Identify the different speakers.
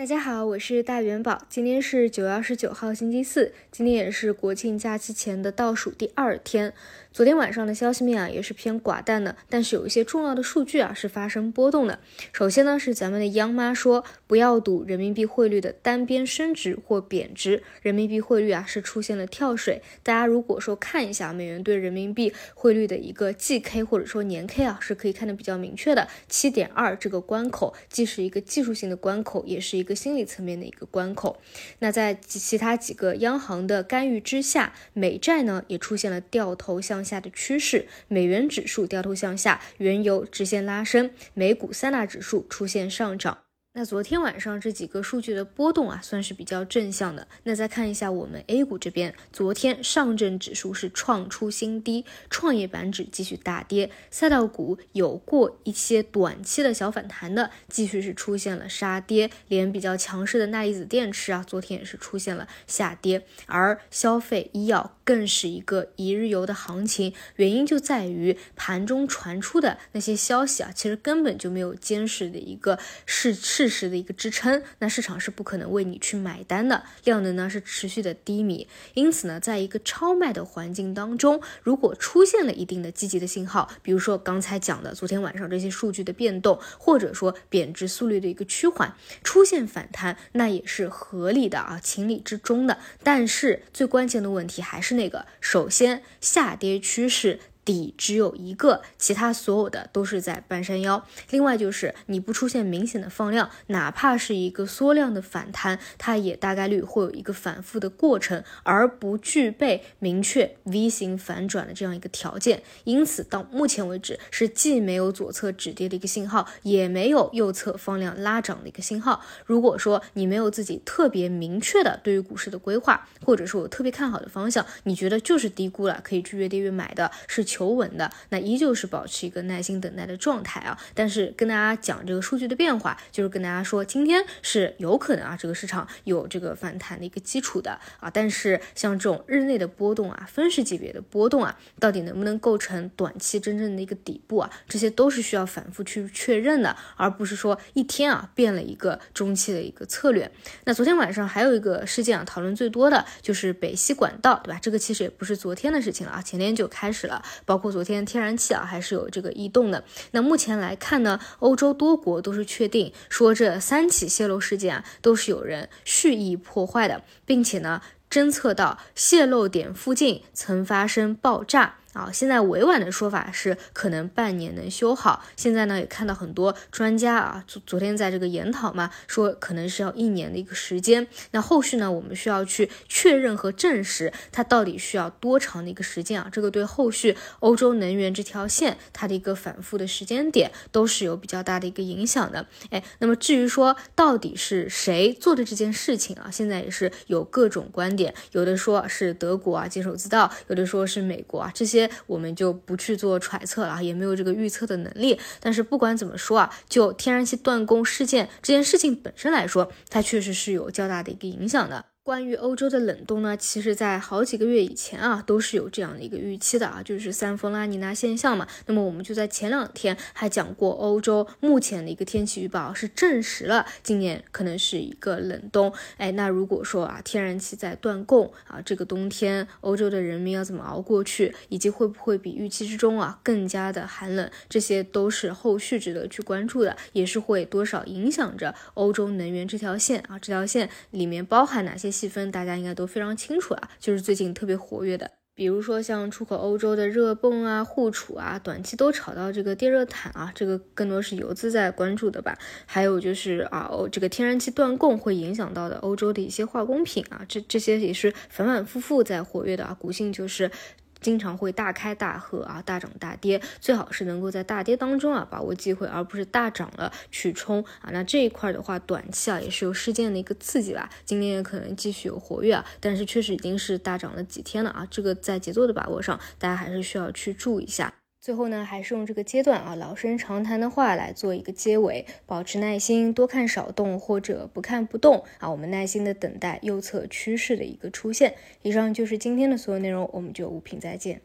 Speaker 1: 大家好，我是大元宝。今天是九月二十九号，星期四。今天也是国庆假期前的倒数第二天。昨天晚上的消息面啊，也是偏寡淡的，但是有一些重要的数据啊是发生波动的。首先呢，是咱们的央妈说，不要赌人民币汇率的单边升值或贬值，人民币汇率啊是出现了跳水。大家如果说看一下美元对人民币汇率的一个季 K 或者说年 K 啊，是可以看得比较明确的，七点二这个关口，既是一个技术性的关口，也是一个。个心理层面的一个关口，那在其他几个央行的干预之下，美债呢也出现了掉头向下的趋势，美元指数掉头向下，原油直线拉升，美股三大指数出现上涨。那昨天晚上这几个数据的波动啊，算是比较正向的。那再看一下我们 A 股这边，昨天上证指数是创出新低，创业板指继续大跌，赛道股有过一些短期的小反弹的，继续是出现了杀跌，连比较强势的钠离子电池啊，昨天也是出现了下跌，而消费医药更是一个一日游的行情，原因就在于盘中传出的那些消息啊，其实根本就没有坚实的一个事实。事实的一个支撑，那市场是不可能为你去买单的，量能呢是持续的低迷，因此呢，在一个超卖的环境当中，如果出现了一定的积极的信号，比如说刚才讲的昨天晚上这些数据的变动，或者说贬值速率的一个趋缓，出现反弹，那也是合理的啊，情理之中的。但是最关键的问题还是那个，首先下跌趋势。底只有一个，其他所有的都是在半山腰。另外就是你不出现明显的放量，哪怕是一个缩量的反弹，它也大概率会有一个反复的过程，而不具备明确 V 型反转的这样一个条件。因此到目前为止是既没有左侧止跌的一个信号，也没有右侧放量拉涨的一个信号。如果说你没有自己特别明确的对于股市的规划，或者说我特别看好的方向，你觉得就是低估了，可以去越跌越买的，是。求求稳的，那依旧是保持一个耐心等待的状态啊。但是跟大家讲这个数据的变化，就是跟大家说，今天是有可能啊，这个市场有这个反弹的一个基础的啊。但是像这种日内的波动啊，分时级别的波动啊，到底能不能构成短期真正的一个底部啊？这些都是需要反复去确认的，而不是说一天啊变了一个中期的一个策略。那昨天晚上还有一个事件啊，讨论最多的就是北溪管道，对吧？这个其实也不是昨天的事情了啊，前天就开始了。包括昨天天然气啊，还是有这个异动的。那目前来看呢，欧洲多国都是确定说这三起泄漏事件啊，都是有人蓄意破坏的，并且呢，侦测到泄漏点附近曾发生爆炸。啊，现在委婉的说法是可能半年能修好。现在呢，也看到很多专家啊，昨昨天在这个研讨嘛，说可能是要一年的一个时间。那后续呢，我们需要去确认和证实它到底需要多长的一个时间啊？这个对后续欧洲能源这条线它的一个反复的时间点都是有比较大的一个影响的。哎，那么至于说到底是谁做的这件事情啊，现在也是有各种观点，有的说是德国啊接手自盗，有的说是美国啊这些。我们就不去做揣测了，也没有这个预测的能力。但是不管怎么说啊，就天然气断供事件这件事情本身来说，它确实是有较大的一个影响的。关于欧洲的冷冻呢，其实在好几个月以前啊，都是有这样的一个预期的啊，就是三峰拉尼娜现象嘛。那么我们就在前两天还讲过，欧洲目前的一个天气预报是证实了今年可能是一个冷冬。哎，那如果说啊，天然气在断供啊，这个冬天欧洲的人民要怎么熬过去，以及会不会比预期之中啊更加的寒冷，这些都是后续值得去关注的，也是会多少影响着欧洲能源这条线啊，这条线里面包含哪些？细分大家应该都非常清楚啊，就是最近特别活跃的，比如说像出口欧洲的热泵啊、护储啊，短期都炒到这个电热毯啊，这个更多是游资在关注的吧。还有就是啊，欧这个天然气断供会影响到的欧洲的一些化工品啊，这这些也是反反复复在活跃的啊，股性就是。经常会大开大合啊，大涨大跌，最好是能够在大跌当中啊把握机会，而不是大涨了去冲啊。那这一块的话，短期啊也是有事件的一个刺激吧，今天也可能继续有活跃啊，但是确实已经是大涨了几天了啊，这个在节奏的把握上，大家还是需要去注意一下。最后呢，还是用这个阶段啊老生常谈的话来做一个结尾，保持耐心，多看少动或者不看不动啊，我们耐心的等待右侧趋势的一个出现。以上就是今天的所有内容，我们就五品再见。